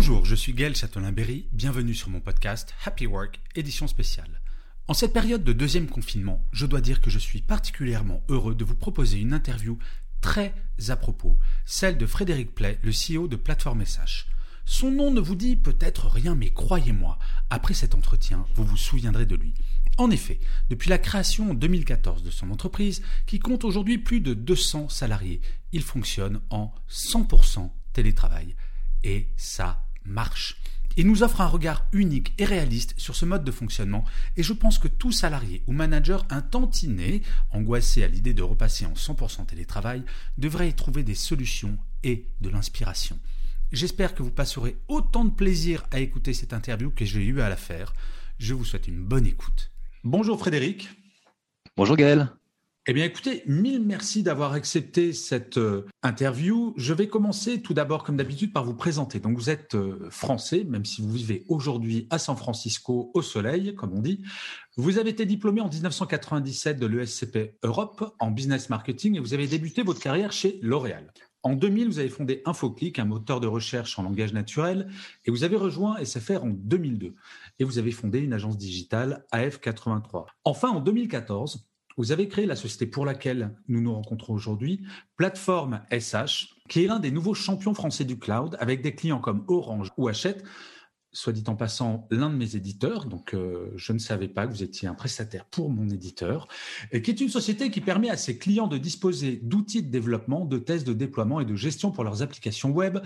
Bonjour, je suis Gaël Châtelain-Berry, bienvenue sur mon podcast Happy Work, édition spéciale. En cette période de deuxième confinement, je dois dire que je suis particulièrement heureux de vous proposer une interview très à propos, celle de Frédéric Play, le CEO de Plateforme SH. Son nom ne vous dit peut-être rien, mais croyez-moi, après cet entretien, vous vous souviendrez de lui. En effet, depuis la création en 2014 de son entreprise, qui compte aujourd'hui plus de 200 salariés, il fonctionne en 100% télétravail. Et ça marche. Il nous offre un regard unique et réaliste sur ce mode de fonctionnement et je pense que tout salarié ou manager un tantinet, angoissé à l'idée de repasser en 100% télétravail, devrait y trouver des solutions et de l'inspiration. J'espère que vous passerez autant de plaisir à écouter cette interview que j'ai eu à la faire. Je vous souhaite une bonne écoute. Bonjour Frédéric. Bonjour Gaël. Eh bien, écoutez, mille merci d'avoir accepté cette euh, interview. Je vais commencer tout d'abord, comme d'habitude, par vous présenter. Donc, vous êtes euh, français, même si vous vivez aujourd'hui à San Francisco, au soleil, comme on dit. Vous avez été diplômé en 1997 de l'ESCP Europe en business marketing et vous avez débuté votre carrière chez L'Oréal. En 2000, vous avez fondé InfoClick, un moteur de recherche en langage naturel, et vous avez rejoint SFR en 2002. Et vous avez fondé une agence digitale AF83. Enfin, en 2014, vous avez créé la société pour laquelle nous nous rencontrons aujourd'hui, Plateforme SH, qui est l'un des nouveaux champions français du cloud, avec des clients comme Orange ou Hachette, soit dit en passant, l'un de mes éditeurs, donc euh, je ne savais pas que vous étiez un prestataire pour mon éditeur, et qui est une société qui permet à ses clients de disposer d'outils de développement, de tests de déploiement et de gestion pour leurs applications web,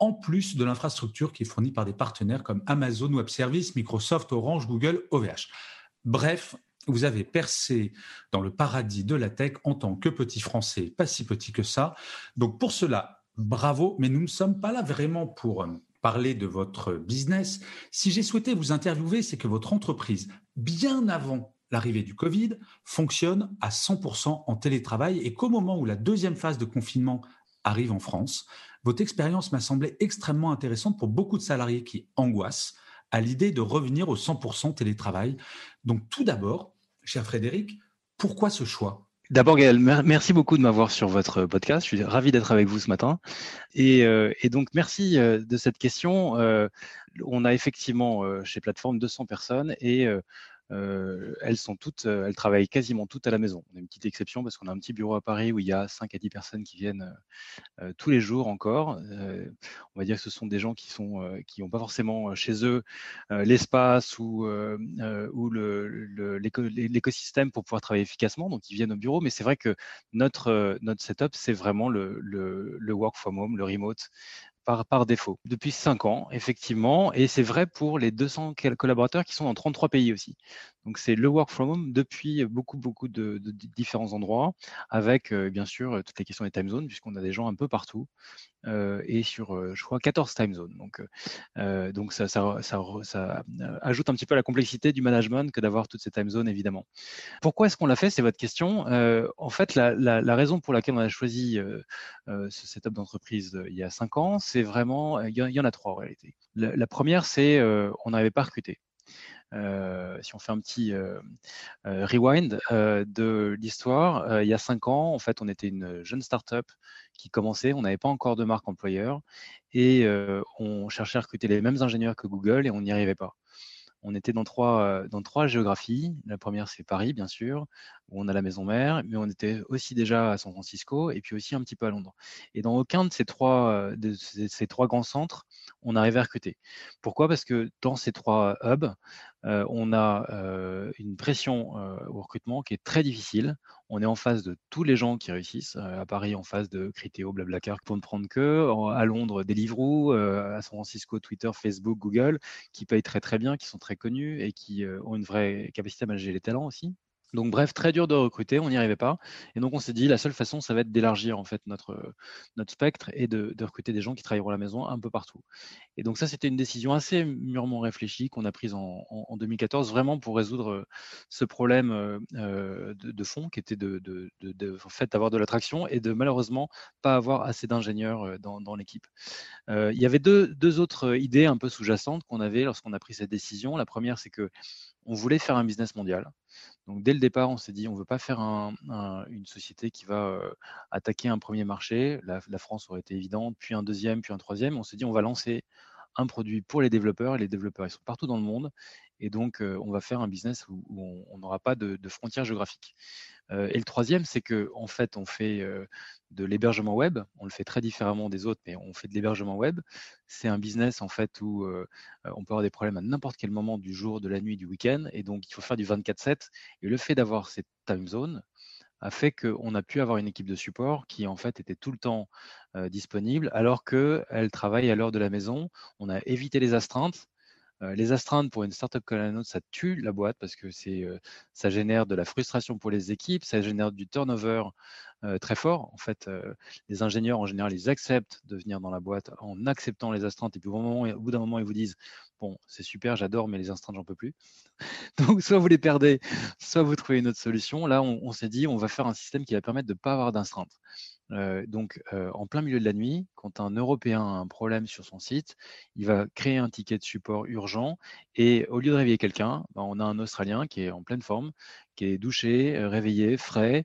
en plus de l'infrastructure qui est fournie par des partenaires comme Amazon Web Services, Microsoft, Orange, Google, OVH. Bref, vous avez percé dans le paradis de la tech en tant que petit français, pas si petit que ça. Donc pour cela, bravo, mais nous ne sommes pas là vraiment pour euh, parler de votre business. Si j'ai souhaité vous interviewer, c'est que votre entreprise, bien avant l'arrivée du Covid, fonctionne à 100% en télétravail et qu'au moment où la deuxième phase de confinement arrive en France, votre expérience m'a semblé extrêmement intéressante pour beaucoup de salariés qui angoissent à l'idée de revenir au 100% télétravail. Donc tout d'abord, cher Frédéric, pourquoi ce choix? D'abord, Gaël, merci beaucoup de m'avoir sur votre podcast. Je suis ravi d'être avec vous ce matin. Et, euh, donc, merci euh, de cette question. Euh, on a effectivement chez Plateforme 200 personnes et euh, elles sont toutes, euh, elles travaillent quasiment toutes à la maison. On a une petite exception parce qu'on a un petit bureau à Paris où il y a 5 à 10 personnes qui viennent euh, tous les jours encore. On va dire que ce sont des gens qui sont qui n'ont pas forcément chez eux l'espace ou l'écosystème pour pouvoir travailler efficacement, donc ils viennent au bureau. Mais c'est vrai que notre setup c'est vraiment le work from home, le remote par, défaut depuis cinq ans, effectivement. Et c'est vrai pour les 200 collaborateurs qui sont dans 33 pays aussi. Donc, c'est le work from home depuis beaucoup, beaucoup de, différents endroits, avec euh, bien sûr toutes les questions des time zones, puisqu'on a des gens un peu partout euh, et sur, euh, je crois, 14 time zones. Donc, euh, donc ça, ça, ça, ajoute un petit peu à la complexité du management que d'avoir toutes ces time zones, évidemment. Pourquoi est-ce qu'on l'a fait C'est votre question. en fait, la, la, raison pour laquelle on a choisi ce setup d'entreprise il y a cinq ans, c'est vraiment, il y, en a trois en réalité. La, la première, c'est on n'avait pas recruté. Euh, si on fait un petit euh, euh, rewind de l'histoire, il y a cinq ans, en fait, on était une jeune startup qui commençait, on n'avait pas encore de marque employeur et on cherchait à recruter les mêmes ingénieurs que Google et on n'y arrivait pas. On était dans trois, dans trois géographies. La première, c'est Paris, bien sûr, où on a la maison mère, mais on était aussi déjà à San Francisco et puis aussi un petit peu à Londres. Et dans aucun de ces trois, de ces, ces trois grands centres, on arrivait à recruter. Pourquoi? Parce que dans ces trois hubs, on a une pression au recrutement qui est très difficile. On est en face de tous les gens qui réussissent. à Paris, en face de Criteo, Blablacar, pour ne prendre que. À Londres, Deliveroo. à San Francisco, Twitter, Facebook, Google, qui payent très très bien, qui sont très connus et qui ont une vraie capacité à manager les talents aussi. Donc bref, très dur de recruter, on n'y arrivait pas. Et donc on s'est dit, la seule façon, ça va être d'élargir en fait notre, spectre et de, recruter des gens qui travailleront à la maison un peu partout. Et donc ça, c'était une décision assez mûrement réfléchie qu'on a prise en, 2014, vraiment pour résoudre ce problème euh, de, fond qui était de, de, fait d'avoir de l'attraction et de malheureusement pas avoir assez d'ingénieurs euh, dans, l'équipe. Euh, il y avait deux, deux autres idées un peu sous-jacentes qu'on avait lorsqu'on a pris cette décision. La première, c'est que on voulait faire un business mondial. Donc dès le départ, on s'est dit on ne veut pas faire une société qui va euh, attaquer un premier marché. La, France aurait été évidente, puis un deuxième, puis un troisième. On s'est dit on va lancer un produit pour les développeurs. Et les développeurs, ils sont partout dans le monde. Et donc, on va faire un business où, on n'aura pas de, frontières géographiques. Et le troisième, c'est que en fait, on fait de l'hébergement web. On le fait très différemment des autres, mais on fait de l'hébergement web. C'est un business en fait où on peut avoir des problèmes à n'importe quel moment du jour, de la nuit, du week-end, et donc il faut faire du 24/7. Et le fait d'avoir cette time zone a fait qu'on a pu avoir une équipe de support qui en fait était tout le temps disponible, alors qu'elle travaille à l'heure de la maison. On a évité les astreintes. Euh, les astreintes pour une startup comme la nôtre, ça tue la boîte parce que c'est, ça génère de la frustration pour les équipes, ça génère du turnover euh, très fort. En fait, euh, les ingénieurs, en général, ils acceptent de venir dans la boîte en acceptant les astreintes. Et puis au, bout d'un moment, ils vous disent Bon, c'est super, j'adore, mais les astreintes, j'en peux plus. Donc, soit vous les perdez, soit vous trouvez une autre solution. Là, on, s'est dit On va faire un système qui va permettre de ne pas avoir d'astreintes. Donc, en plein milieu de la nuit, quand un Européen a un problème sur son site, il va créer un ticket de support urgent et au lieu de réveiller quelqu'un, ben, on a un Australien qui est en pleine forme, qui est douché, réveillé, frais,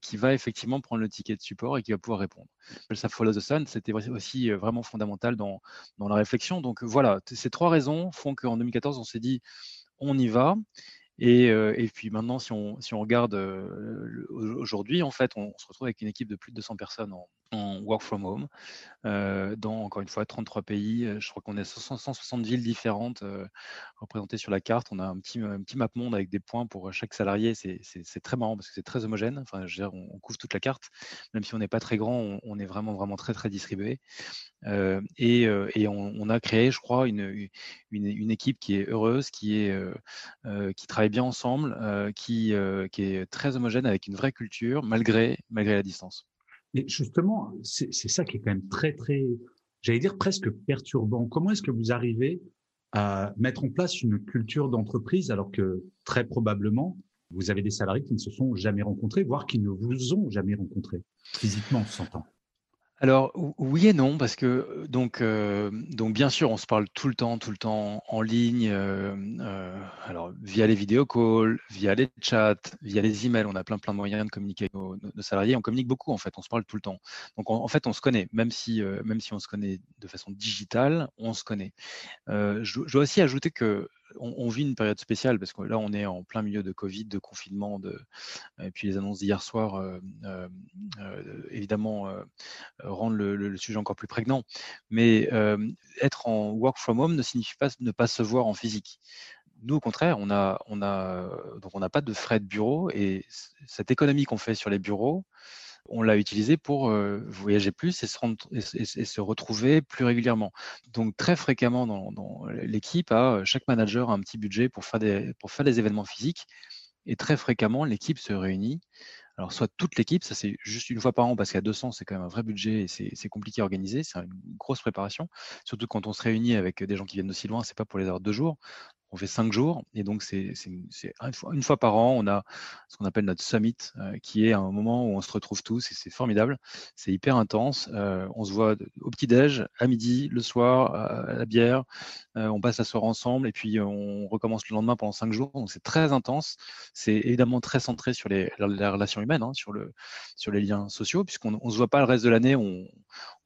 qui va effectivement prendre le ticket de support et qui va pouvoir répondre. Ça Follow the Sun, c'était aussi vraiment fondamental dans, dans la réflexion. Donc voilà, ces trois raisons font qu'en 2014, on s'est dit, on y va. Et, euh, et, puis maintenant, si on, si on regarde aujourd'hui, en fait, on, se retrouve avec une équipe de plus de 200 personnes en, work from home, euh, dans encore une fois 33 pays. Euh, je crois qu'on est 160 villes différentes euh, représentées sur la carte. On a un petit, un petit map monde avec des points pour chaque salarié. C'est très marrant parce que c'est très homogène. Enfin, je veux dire, on, couvre toute la carte. Même si on n'est pas très grand, on, est vraiment, vraiment très, très distribué. et, et on, a créé, je crois, une, une, une, équipe qui est heureuse, qui, est, qui travaille bien ensemble, qui, qui est très homogène avec une vraie culture malgré, malgré la distance. Mais justement, c'est ça qui est quand même très, très, j'allais dire presque perturbant. Comment est-ce que vous arrivez à mettre en place une culture d'entreprise alors que très probablement, vous avez des salariés qui ne se sont jamais rencontrés, voire qui ne vous ont jamais rencontrés, physiquement, s'entend alors oui et non, parce que donc, euh, donc bien sûr, on se parle tout le temps, tout le temps en ligne, euh, euh, alors via les vidéo calls, via les chats, via les emails, on a plein plein de moyens de communiquer nos, salariés. On communique beaucoup en fait, on se parle tout le temps. Donc en fait, on se connaît, même si même si on se connaît de façon digitale, on se connaît. je, je dois aussi ajouter que on, vit une période spéciale parce que là, on est en plein milieu de Covid, de confinement, et puis les annonces d'hier soir, euh, euh, euh, évidemment, rendent le, sujet encore plus prégnant. Mais être en work from home ne signifie pas ne pas se voir en physique. Nous, au contraire, on a, on a, donc on n'a pas de frais de bureau et cette économie qu'on fait sur les bureaux, on l'a utilisé pour euh, voyager plus et se, retrouver plus régulièrement. Donc très fréquemment dans, l'équipe, euh, chaque manager a un petit budget pour faire des, événements physiques et très fréquemment l'équipe se réunit. Alors soit toute l'équipe, ça c'est juste une fois par an parce qu'à 200 c'est quand même un vrai budget et c'est compliqué à organiser, c'est une grosse préparation. Surtout quand on se réunit avec des gens qui viennent aussi loin, c'est pas pour les avoir deux jours on fait cinq jours et donc c'est une fois par an, on a ce qu'on appelle notre summit, euh, qui est un moment où on se retrouve tous et c'est formidable, c'est hyper intense. Euh, on se voit au petit déj, à midi, le soir, à la bière, euh, on passe la soirée ensemble et puis on recommence le lendemain pendant cinq jours. Donc c'est très intense. C'est évidemment très centré sur les, la, humaine, hein, sur le sur les liens sociaux, puisqu'on on se voit pas le reste de l'année. On,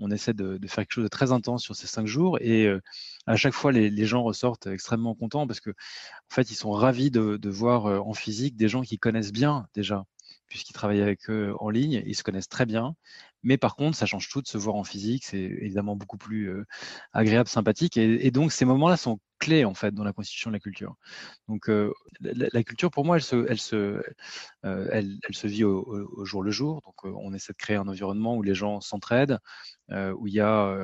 on essaie de, de, faire quelque chose de très intense sur ces cinq jours et à chaque fois les, gens ressortent extrêmement contents parce que en fait, ils sont ravis de, voir euh, en physique des gens qui connaissent bien déjà, puisqu'ils travaillent avec eux en ligne, ils se connaissent très bien, Mais par contre, ça change tout de se voir en physique. C'est évidemment beaucoup plus agréable, sympathique. Et, donc, ces moments-là sont clés, en fait, dans la constitution de la culture. Donc, la, culture, pour moi, elle se, vit au, jour le jour. Donc, on essaie de créer un environnement où les gens s'entraident, où il y a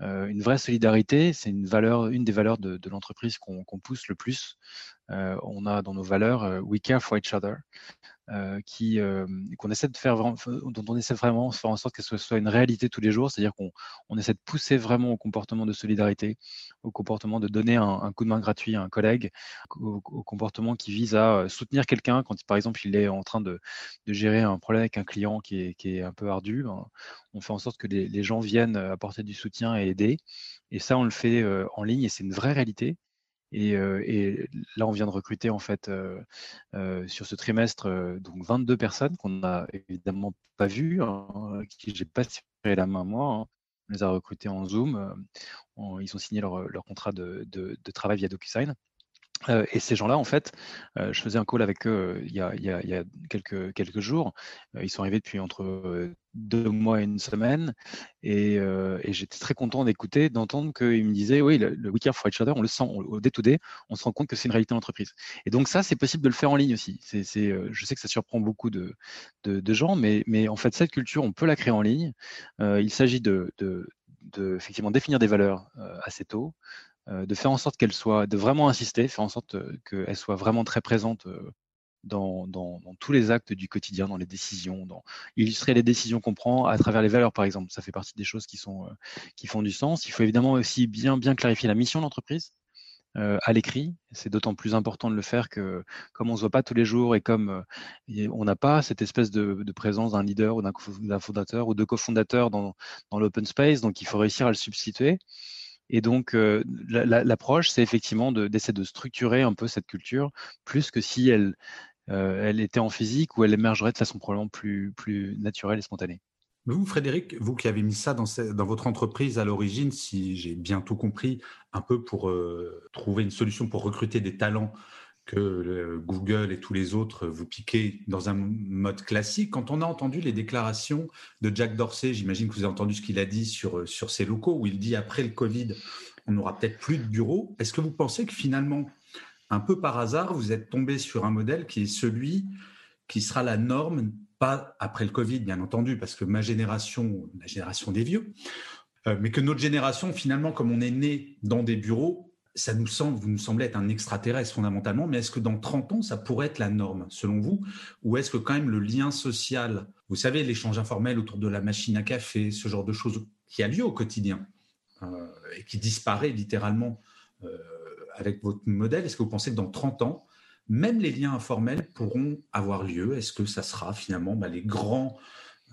une vraie solidarité. C'est une valeur, une des valeurs de l'entreprise qu'on pousse le plus. on a dans nos valeurs We care for each other. Euh, qui euh, qu'on essaie de faire dont on essaie vraiment de faire en sorte que ce soit une réalité tous les jours, c'est-à-dire qu'on on essaie de pousser vraiment au comportement de solidarité, au comportement de donner un, coup de main gratuit à un collègue, au, comportement qui vise à euh, soutenir quelqu'un quand par exemple il est en train de, gérer un problème avec un client qui est, qui est un peu ardu. Ben, on fait en sorte que les, gens viennent apporter du soutien et aider. Et ça, on le fait en ligne et c'est une vraie réalité. Et, là, on vient de recruter en fait sur ce trimestre donc 22 personnes qu'on n'a évidemment pas vues, hein, qui j'ai pas tiré la main moi. Hein. On les a recrutés en Zoom. ils ont signé leur, contrat de, travail via DocuSign. Euh, et ces gens-là, en fait, euh, je faisais un call avec eux euh, il y a, quelques, jours. ils sont arrivés depuis entre deux mois et une semaine. Et, j'étais très content d'écouter, d'entendre qu'ils me disaient, oui, le, le for Each Other, on le sent au day-to-day, on se rend compte que c'est une réalité d'entreprise. Et donc ça, c'est possible de le faire en ligne aussi. Je sais que ça surprend beaucoup de, gens, mais, en fait, cette culture, on peut la créer en ligne. il s'agit de, effectivement définir des valeurs assez tôt, de faire en sorte qu'elle soit, de vraiment insister, faire en sorte euh, qu'elle soit vraiment très présente euh, dans, dans, tous les actes du quotidien, dans les décisions, dans illustrer les décisions qu'on prend à travers les valeurs, par exemple. Ça fait partie des choses qui, sont, qui font du sens. Il faut évidemment aussi bien, bien clarifier la mission de l'entreprise. à l'écrit. C'est d'autant plus important de le faire que comme on se voit pas tous les jours et comme on n'a pas cette espèce de, de présence d'un leader ou d'un fondateur ou de cofondateur dans, dans l'open space, donc il faut réussir à le substituer. Et donc, euh, l'approche, c'est effectivement d'essayer de, structurer un peu cette culture, plus que si elle, euh, était en physique ou elle émergerait de façon probablement plus, naturelle et spontanée. Vous, Frédéric, vous qui avez mis ça dans, dans votre entreprise à l'origine, si j'ai bien tout compris, un peu pour euh, trouver une solution pour recruter des talents que Google et tous les autres vous piquez dans un mode classique. Quand on a entendu les déclarations de Jack Dorsey, j'imagine que vous avez entendu ce qu'il a dit sur, sur ses locaux, où il dit après le Covid, on n'aura peut-être plus de bureaux. Est-ce que vous pensez que finalement, un peu par hasard, vous êtes tombé sur un modèle qui est celui qui sera la norme, pas après le Covid, bien entendu, parce que ma génération, la génération des vieux, euh, mais que notre génération, finalement, comme on est né dans des bureaux, ça nous semble, vous nous semblez être un extraterrestre fondamentalement, mais est-ce que dans 30 ans, ça pourrait être la norme, selon vous? Ou est-ce que quand même le lien social, vous savez, l'échange informel autour de la machine à café, ce genre de choses qui a lieu au quotidien euh, et qui disparaît littéralement euh, avec votre modèle, est-ce que vous pensez que dans 30 ans, même les liens informels pourront avoir lieu? Est-ce que ça sera finalement bah, les grands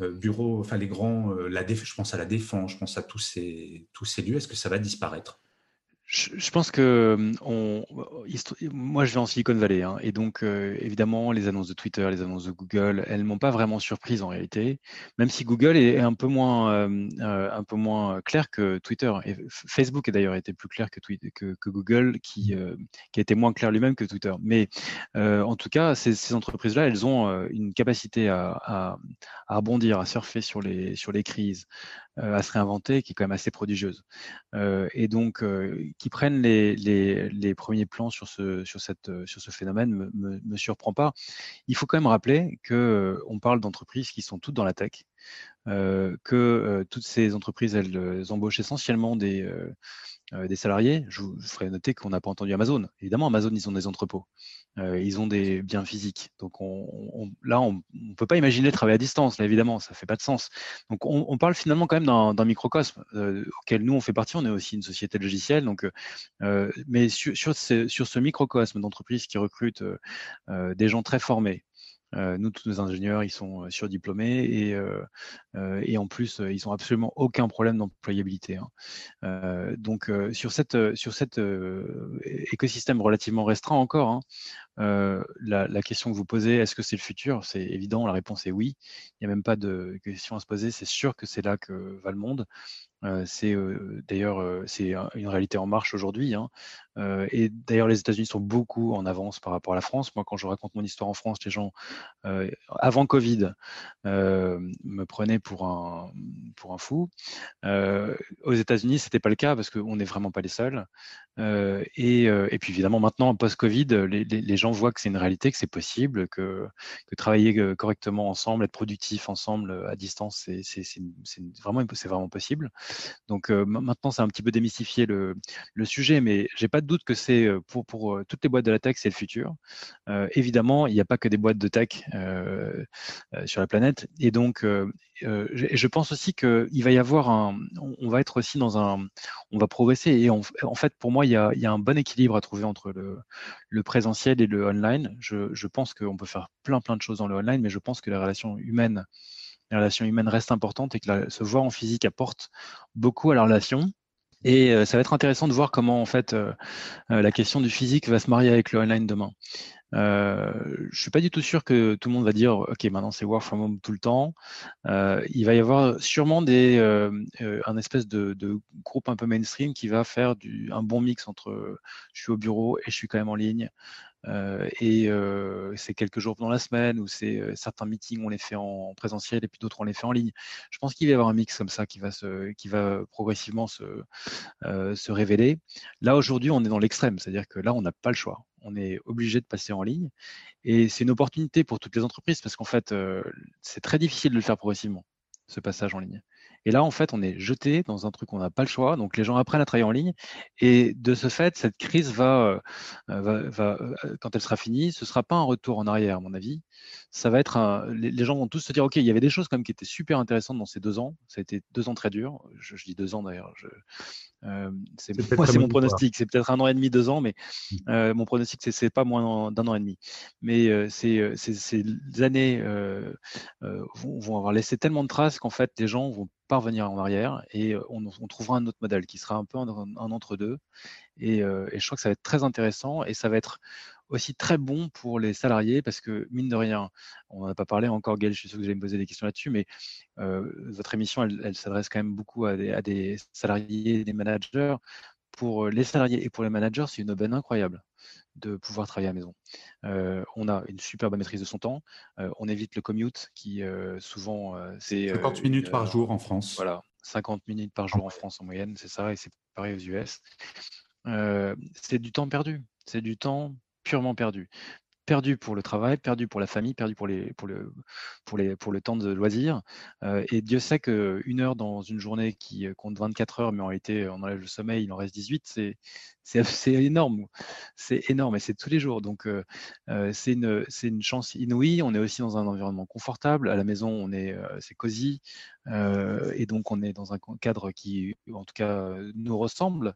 euh, bureaux, enfin les grands, la je pense à la défense, je pense à tous ces, tous ces lieux, est-ce que ça va disparaître? Je, pense que on, moi, je vais en Silicon Valley, hein, et donc euh, évidemment, les annonces de Twitter, les annonces de Google, elles m'ont pas vraiment surprise en réalité, même si Google est, un peu moins, euh, euh, clair que Twitter. Facebook a d'ailleurs été plus clair que, que, que Google, qui, qui a été moins clair lui-même que Twitter. Mais en tout cas, ces, entreprises-là, elles ont une capacité à, à, à, rebondir, à surfer sur les, sur les crises, à se réinventer, qui est quand même assez prodigieuse. et donc qui prennent les, les, les, premiers plans sur ce, sur cette, sur ce phénomène me, me, me, surprend pas. Il faut quand même rappeler que euh, on parle d'entreprises qui sont toutes dans la tech, euh, que euh, toutes ces entreprises elles embauchent essentiellement des, euh, des salariés. Je vous ferai noter qu'on n'a pas entendu Amazon. Évidemment, Amazon, ils ont des entrepôts. Euh, ils ont des biens physiques. Donc on, on, là, on ne peut pas imaginer travailler à distance. Là, évidemment, ça fait pas de sens. Donc on, parle finalement quand même d'un microcosme euh, auquel nous, on fait partie. On est aussi une société logicielle. Donc, mais sur, ce, sur ce microcosme d'entreprises qui recrutent des gens très formés, nous, tous nos ingénieurs, ils sont euh, surdiplômés et, euh, et en plus, ils n'ont absolument aucun problème d'employabilité. Hein. donc, sur cet écosystème relativement restreint encore, hein, la, question que vous posez, est-ce que c'est le futur? C'est évident, la réponse est oui. Il n'y a même pas de question à se poser. C'est sûr que c'est là que va le monde. c'est d'ailleurs c'est une réalité en marche aujourd'hui. Hein. et d'ailleurs, les États-Unis sont beaucoup en avance par rapport à la France. Moi, quand je raconte mon histoire en France, les gens avant Covid me prenaient pour un pour un fou. aux États-Unis, c'était pas le cas parce qu'on n'est vraiment pas les seuls. Et, et, puis évidemment, maintenant post-Covid, les, les, gens voient que c'est une réalité, que c'est possible, que, travailler correctement ensemble, être productif ensemble à distance, c'est vraiment vraiment possible. Donc maintenant, c'est un petit peu démystifié le, sujet, mais j'ai pas de doute que c'est pour, toutes les boîtes de la tech, c'est le futur. évidemment, il n'y a pas que des boîtes de tech sur la planète, et donc je pense aussi qu'il va y avoir un, on va être aussi dans un, on va progresser, et en fait, pour moi, il y, a, il y a, un bon équilibre à trouver entre le, le présentiel et le online. Je, pense qu'on peut faire plein plein de choses dans le online, mais je pense que les relations humaines les relations humaines restent importantes et que se voir en physique apporte beaucoup à la relation. Et euh, ça va être intéressant de voir comment en fait euh, euh, la question du physique va se marier avec le online demain. Euh, je suis pas du tout sûr que tout le monde va dire ok maintenant c'est work from home tout le temps. il va y avoir sûrement des un espèce de, de, groupe un peu mainstream qui va faire du, un bon mix entre je suis au bureau et je suis quand même en ligne. Euh, et euh, c'est quelques jours pendant la semaine ou c'est euh, certains meetings on les fait en présentiel et puis d'autres on les fait en ligne. Je pense qu'il va y avoir un mix comme ça qui va qui va progressivement se, se révéler. Là aujourd'hui on est dans l'extrême, c'est-à-dire que là on n'a pas le choix. On est obligé de passer en ligne et c'est une opportunité pour toutes les entreprises parce qu'en fait c'est très difficile de le faire progressivement ce passage en ligne. Et là, en fait, on est jeté dans un truc où on n'a pas le choix. Donc, les gens apprennent à travailler en ligne. Et de ce fait, cette crise va, euh, va, va euh, quand elle sera finie, ce sera pas un retour en arrière, à mon avis. Ça va être un, les, gens vont tous se dire, OK, il y avait des choses quand même qui étaient super intéressantes dans ces deux ans. Ça a été deux ans très durs. Je, je dis deux ans d'ailleurs. Euh, c'est moi, c'est mon pronostic. C'est peut-être un an et demi, deux ans, mais mmh. euh, mon pronostic, c'est, c'est pas moins d'un an et demi. Mais euh, c'est, ces années vont, vont, avoir laissé tellement de traces qu'en fait, les gens vont pas revenir en arrière et on, on trouvera un autre modèle qui sera un peu un, entre-deux. Et, et, je crois que ça va être très intéressant et ça va être aussi très bon pour les salariés parce que, mine de rien, on n'en a pas parlé encore, Gaël, je suis sûr que vous allez me poser des questions là-dessus, mais euh, votre émission, elle, s'adresse quand même beaucoup à des salariés, des managers. Pour les salariés et pour les managers, c'est une aubaine incroyable de pouvoir travailler à la maison. Euh, on a une super bonne maîtrise de son temps. Euh, on évite le commute qui euh, souvent c'est 50 minutes par jour en France. Voilà, 50 minutes par jour en France en moyenne, c'est ça, et c'est pareil aux US. c'est du temps perdu. C'est du temps purement perdu. Perdu pour le travail, perdu pour la famille, perdu pour, les, pour, le, pour, les, pour le temps de loisir. Euh, et Dieu sait qu'une heure dans une journée qui compte 24 heures, mais en réalité, on enlève le sommeil, il en reste 18, c'est, c'est, énorme. C'est énorme et c'est tous les jours. Donc, euh, euh, c'est une, une chance inouïe. On est aussi dans un environnement confortable. À la maison, on est, c'est cosy. et donc, on est dans un cadre qui, en tout cas, nous ressemble.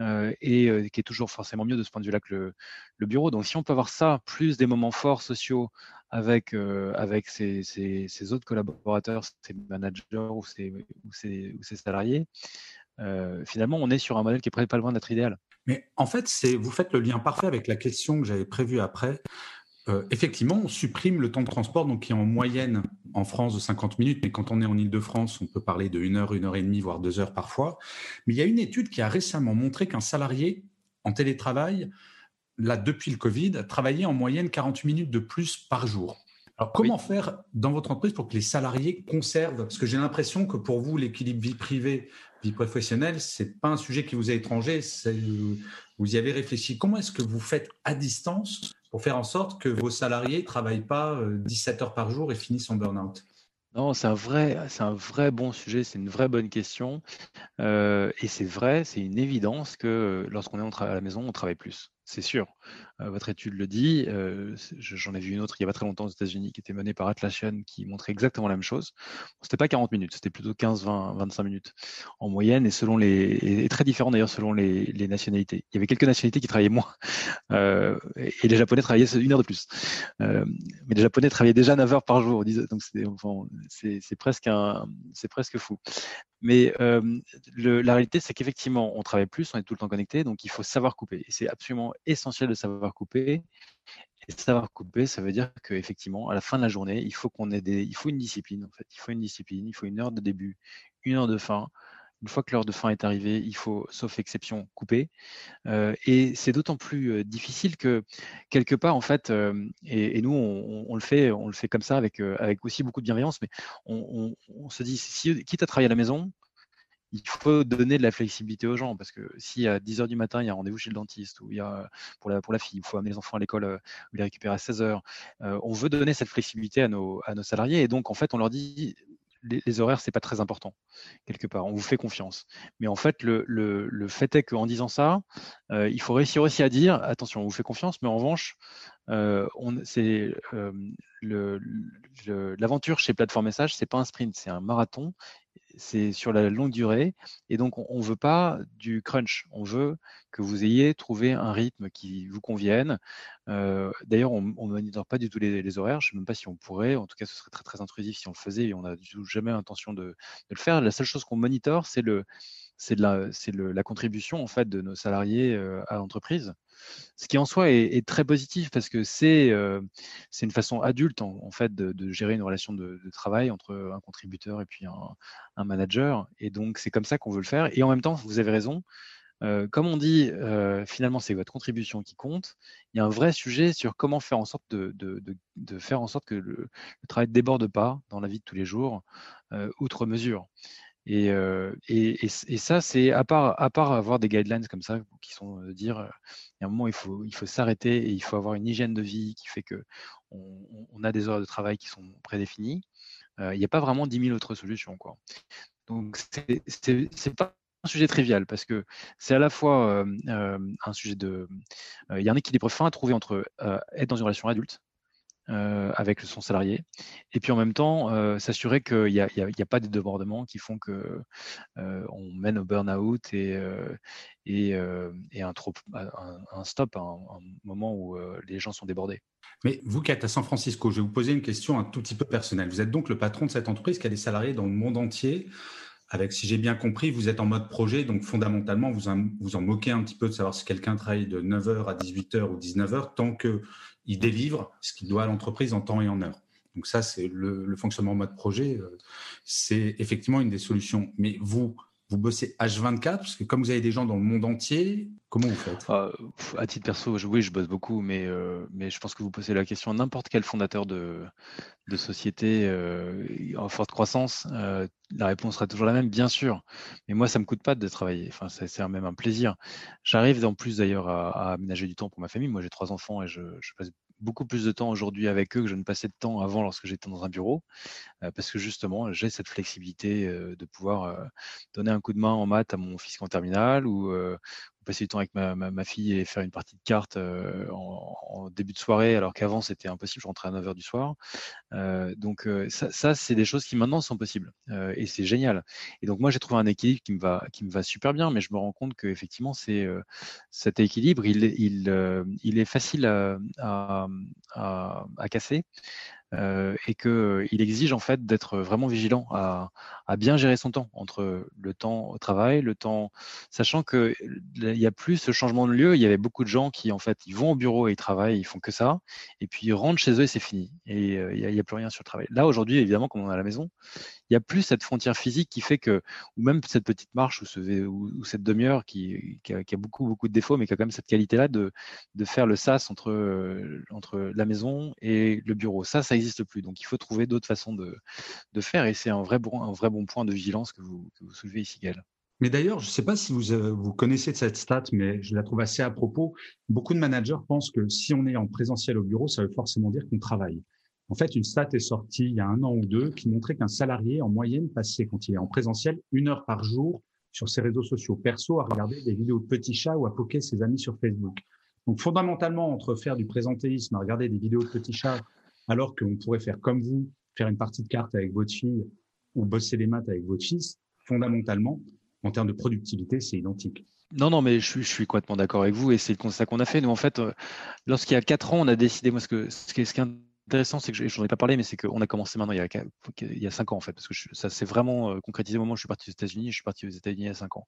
Euh, et euh, qui est toujours forcément mieux de ce point de vue-là que le, bureau. Donc si on peut avoir ça, plus des moments forts sociaux avec, euh, avec ses, autres collaborateurs, ses managers ou ses, ou ses, salariés, finalement, on est sur un modèle qui est pas loin d'être idéal. Mais en fait, vous faites le lien parfait avec la question que j'avais prévue après. Euh, effectivement, on supprime le temps de transport, donc qui est en moyenne en France de 50 minutes, mais quand on est en Ile-de-France, on peut parler de 1 heure, 1 heure et demie, voire 2 heures parfois. Mais il y a une étude qui a récemment montré qu'un salarié en télétravail, là depuis le Covid, travaillait en moyenne 48 minutes de plus par jour. Alors, comment faire dans votre entreprise pour que les salariés conservent? Parce que j'ai l'impression que pour vous, l'équilibre vie privée, vie professionnelle, c'est pas un sujet qui vous est étranger. Vous y avez réfléchi. Comment est-ce que vous faites à distance pour faire en sorte que vos salariés ne travaillent pas 17 euh, heures par jour et finissent en burn-out. Non, c'est un vrai, c'est un vrai bon sujet, c'est une vraie bonne question, euh, et c'est vrai, c'est une évidence que euh, lorsqu'on est à la maison, on travaille plus. C'est sûr. Euh, votre étude le dit. Euh, j'en ai vu une autre il y a pas très longtemps aux États-Unis qui était menée par Atlassian qui montrait exactement la même chose. c'était pas 40 minutes, c'était plutôt 15, 20, 25 minutes en moyenne et selon les très différent d'ailleurs selon les, nationalités. Il y avait quelques nationalités qui travaillaient moins euh, et les Japonais travaillaient une heure de plus. mais les Japonais travaillaient déjà 9 heures par jour, donc c'est presque presque fou. Mais la réalité, c'est qu'effectivement, on travaille plus, on est tout le temps connecté, donc il faut savoir couper. C'est absolument essentiel de savoir couper. Et savoir couper, ça veut dire qu'effectivement, à la fin de la journée, il faut qu'on ait une discipline. Il faut une discipline, il faut une heure de début, une heure de fin, une fois que l'heure de fin est arrivée, il faut, sauf exception, couper. Euh, et c'est d'autant plus euh, difficile que quelque part, en fait, euh, et, nous, on, le fait, on le fait comme ça avec, avec aussi beaucoup de bienveillance, mais on, se dit, si, quitte à travailler à la maison, il faut donner de la flexibilité aux gens parce que si à 10 heures du matin, il y a rendez-vous chez le dentiste ou il y a pour la, fille, il faut amener les enfants à l'école ou les récupérer à 16 heures, on veut donner cette flexibilité à nos, salariés et donc en fait, on leur dit les, les, horaires, c'est pas très important, quelque part. On vous fait confiance. Mais en fait, le fait est qu'en disant ça, euh, il faut réussir aussi à dire attention, on vous fait confiance, mais en revanche, euh, euh, l'aventure chez Plateforme Message, c'est pas un sprint, c'est un marathon c'est sur la longue durée. Et donc, on ne veut pas du crunch. On veut que vous ayez trouvé un rythme qui vous convienne. Euh, d'ailleurs, on ne monitore pas du tout les, horaires. Je ne sais même pas si on pourrait. En tout cas, ce serait très, très intrusif si on le faisait et on n'a jamais l'intention de, le faire. La seule chose qu'on monitore, c'est le, c'est la, la, contribution en fait de nos salariés à l'entreprise. Ce qui en soi est, très positif parce que c'est euh, une façon adulte en, fait de, gérer une relation de, travail entre un contributeur et puis un, manager. Et donc c'est comme ça qu'on veut le faire. Et en même temps, vous avez raison. Euh, comme on dit, finalement, c'est votre contribution qui compte. Il y a un vrai sujet sur comment faire en sorte de, faire en sorte que le travail ne déborde pas dans la vie de tous les jours, outre mesure. Et, et, ça, c'est à part, avoir des guidelines comme ça, qui sont de dire, il y a un moment, il faut, il faut s'arrêter et il faut avoir une hygiène de vie qui fait que on, a des heures de travail qui sont prédéfinies. il n'y a pas vraiment 10 000 autres solutions. Quoi. Donc, c'est pas un sujet trivial parce que c'est à la fois un sujet de. Il y a un équilibre fin à trouver entre être dans une relation adulte, euh, avec son salarié. Et puis en même temps, euh, s'assurer qu'il n'y a, a, pas de débordements qui font que euh, on mène au burn-out et, et, et, un, trop, un, stop, un, moment où les gens sont débordés. Mais vous qui êtes à San Francisco, je vais vous poser une question un tout petit peu personnelle. Vous êtes donc le patron de cette entreprise qui a des salariés dans le monde entier. Avec, si j'ai bien compris, vous êtes en mode projet, donc fondamentalement, vous vous en moquez un petit peu de savoir si quelqu'un travaille de 9h à 18h ou 19h, tant que il délivre ce qu'il doit à l'entreprise en temps et en heure. Donc ça, c'est le, fonctionnement en mode projet. Euh, c'est effectivement une des solutions. Mais vous, vous bossez H24 parce que comme vous avez des gens dans le monde entier, comment vous faites? Ah, À titre perso, oui, je bosse beaucoup, mais, euh, mais je pense que vous posez la question à n'importe quel fondateur de, société euh, en forte croissance. la réponse sera toujours la même, bien sûr. Mais moi, ça me coûte pas de travailler. Enfin, c'est même un plaisir. J'arrive en plus d'ailleurs à, aménager du temps pour ma famille. Moi, j'ai trois enfants et je, je passe beaucoup plus de temps aujourd'hui avec eux que je ne passais de temps avant lorsque j'étais dans un bureau, euh, parce que justement, j'ai cette flexibilité euh, de pouvoir euh, donner un coup de main en maths à mon fils en terminale ou, passer du temps avec ma, fille et faire une partie de cartes euh, en, début de soirée, alors qu'avant c'était impossible, je rentrais à 9h du soir. Euh, donc euh, ça, c'est des choses qui maintenant sont possibles et c'est génial. Et donc moi j'ai trouvé un équilibre qui me va, qui me va super bien, mais je me rends compte qu'effectivement c'est cet équilibre, il, il, il est facile à casser. Euh, et qu'il exige en fait d'être vraiment vigilant à, bien gérer son temps entre le temps au travail, le temps, sachant que il y a plus ce changement de lieu. Il y avait beaucoup de gens qui en fait ils vont au bureau et ils travaillent, ils font que ça, et puis ils rentrent chez eux et c'est fini. Et euh, il n'y a, a, plus rien sur le travail. Là aujourd'hui, évidemment, comme on est à la maison, il n'y a plus cette frontière physique qui fait que, ou même cette petite marche ou, ce, ou, cette demi-heure qui, a, beaucoup de défauts, mais qui a quand même cette qualité-là de, faire le sas entre euh, entre la maison et le bureau. Ça, ça n'existe plus. Donc il faut trouver d'autres façons de, faire, et c'est un vrai bon point de vigilance que vous, soulevez ici, Gaël. Mais d'ailleurs, je ne sais pas si euh, vous connaissez cette stat, mais je la trouve assez à propos. Beaucoup de managers pensent que si on est en présentiel au bureau, ça veut forcément dire qu'on travaille. En fait, une stat est sortie il y a un an ou deux qui montrait qu'un salarié, en moyenne, passait, quand il est en présentiel, une heure par jour sur ses réseaux sociaux perso à regarder des vidéos de petits chats ou à poker ses amis sur Facebook. Donc, fondamentalement, entre faire du présentéisme, à regarder des vidéos de petits chats, alors qu'on pourrait faire comme vous, faire une partie de cartes avec votre fille ou bosser les maths avec votre fils, fondamentalement, en termes de productivité, c'est identique. Non, non, mais je suis, je complètement d'accord avec vous et c'est le constat qu'on a fait. Nous, en fait, euh, lorsqu'il y a quatre ans, on a décidé, moi, ce, que, ce qui est intéressant, c'est que j'en ai pas parlé, mais c'est qu'on a commencé maintenant il y a, il ans en fait, parce que ça s'est vraiment euh, concrétisé au moment où je suis parti aux États-Unis. Je suis parti aux États-Unis il y a cinq ans.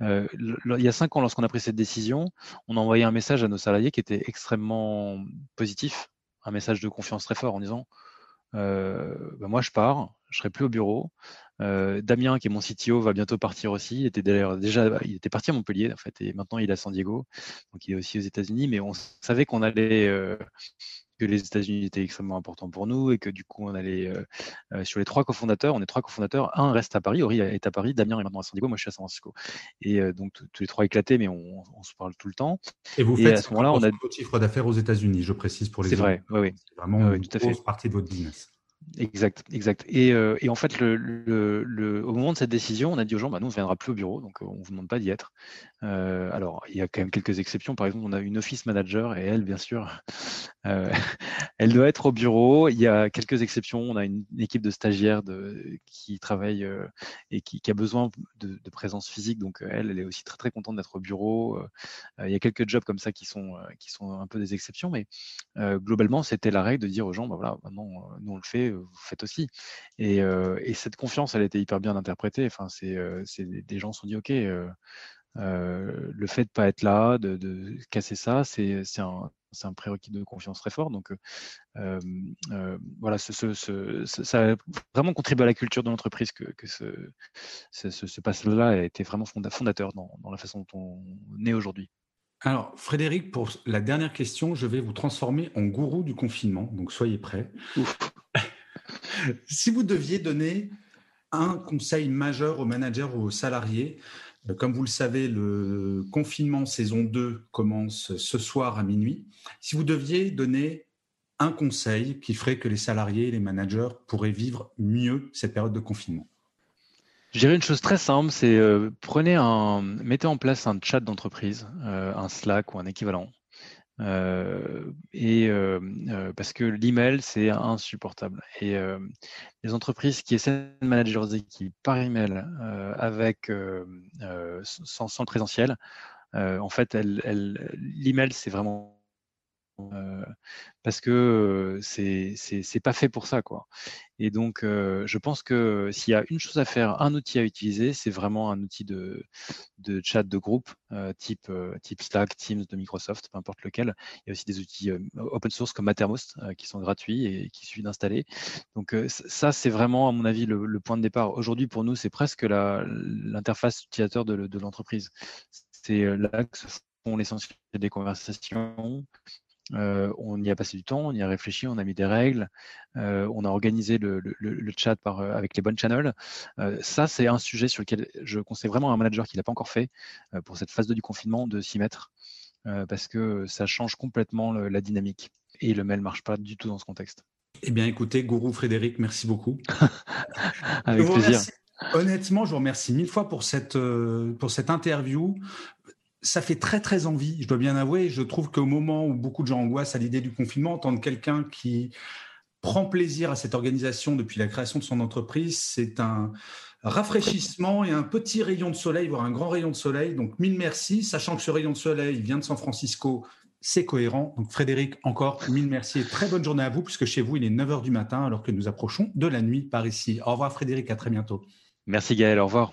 Euh, il y a cinq ans, lorsqu'on a pris cette décision, on a envoyé un message à nos salariés qui était extrêmement positif, un message de confiance très fort en disant euh, bah, moi je pars, je serai plus au bureau. Damien, qui est mon CTO, va bientôt partir aussi. Il était déjà, il était parti à Montpellier en fait, et maintenant il est à San Diego, donc il est aussi aux États-Unis. Mais on savait qu'on allait, que les États-Unis étaient extrêmement importants pour nous et que du coup on allait euh, sur les trois cofondateurs. On est trois cofondateurs. Un reste à Paris, Ori est à Paris, Damien est maintenant à San Diego, moi je suis à San Francisco. Et donc tous les trois éclatés, mais on, se parle tout le temps. Et vous faites à ce moment-là, on a votre chiffre d'affaires aux États-Unis, je précise pour les. C'est vrai, oui, oui. C'est vraiment une grosse partie de votre business. Exact, exact. Et, euh, en fait, le, au moment de cette décision, on a dit aux gens, bah, nous, on ne viendra plus au bureau, donc euh, on ne vous demande pas d'y être. Euh, alors, il y a quand même quelques exceptions. Par exemple, on a une office manager et elle, bien sûr, elle doit être au bureau. Il y a quelques exceptions. On a une, équipe de stagiaires qui travaille et qui, a besoin de, de, présence physique. Donc, elle, elle est aussi très, très contente d'être au bureau. il y a quelques jobs comme ça qui sont, qui sont un peu des exceptions, mais globalement, c'était la règle de dire aux gens, bah, voilà, maintenant, nous, on le fait vous faites aussi. Et, et, cette confiance, elle a été hyper bien interprétée. Enfin, c'est, des gens se sont dit, OK, euh, le fait de pas être là, de, de casser ça, c'est, un, un, prérequis de confiance très fort. Donc, voilà, ce, ce, ça a vraiment contribué à la culture de l'entreprise que, que ce, ce, passage-là a été vraiment fondateur dans, dans la façon dont on est aujourd'hui. Alors, Frédéric, pour la dernière question, je vais vous transformer en gourou du confinement, donc soyez prêts. si vous deviez donner un conseil majeur aux managers ou aux salariés, euh, comme vous le savez, le confinement saison 2 commence ce soir à minuit. Si vous deviez donner un conseil qui ferait que les salariés et les managers pourraient vivre mieux cette période de confinement je dirais une chose très simple, c'est euh, prenez un, mettez en place un chat d'entreprise, euh, un Slack ou un équivalent, euh, et euh, euh, parce que l'email c'est insupportable. Et les entreprises qui essaient de manager leurs équipes par email avec sans, sans, présentiel en fait l'email c'est vraiment parce que c'est c'est pas fait pour ça quoi. Et donc je pense que s'il y a une chose à faire, un outil à utiliser, c'est vraiment un outil de de chat de groupe type type Slack, Teams de Microsoft, peu importe lequel. Il y a aussi des outils open source comme Mattermost qui sont gratuits et qui suffit d'installer. Donc ça c'est vraiment à mon avis le, point de départ. Aujourd'hui pour nous c'est presque l'interface utilisateur de, de l'entreprise. C'est là que se font l'essentiel des conversations, euh, on y a passé du temps, on y a réfléchi, on a mis des règles, euh, on a organisé le, chat par, euh, avec les bonnes channels. ça, c'est un sujet sur lequel je conseille vraiment à un manager qui l'a pas encore fait pour cette phase 2 du confinement de s'y mettre parce que ça change complètement la dynamique et le mail marche pas du tout dans ce contexte. Eh bien, écoutez, Gourou Frédéric, merci beaucoup. avec plaisir. Honnêtement, je vous remercie mille fois pour cette, pour cette interview ça fait très très envie, je dois bien avouer. Je trouve qu'au moment où beaucoup de gens angoissent à l'idée du confinement, entendre quelqu'un qui prend plaisir à cette organisation depuis la création de son entreprise, c'est un rafraîchissement et un petit rayon de soleil, voire un grand rayon de soleil. Donc mille merci, sachant que ce rayon de soleil vient de San Francisco, c'est cohérent. Donc Frédéric, encore mille merci et très bonne journée à vous, puisque chez vous, il est 9h du matin alors que nous approchons de la nuit par ici. Au revoir Frédéric, à très bientôt. Merci Gaël, au revoir.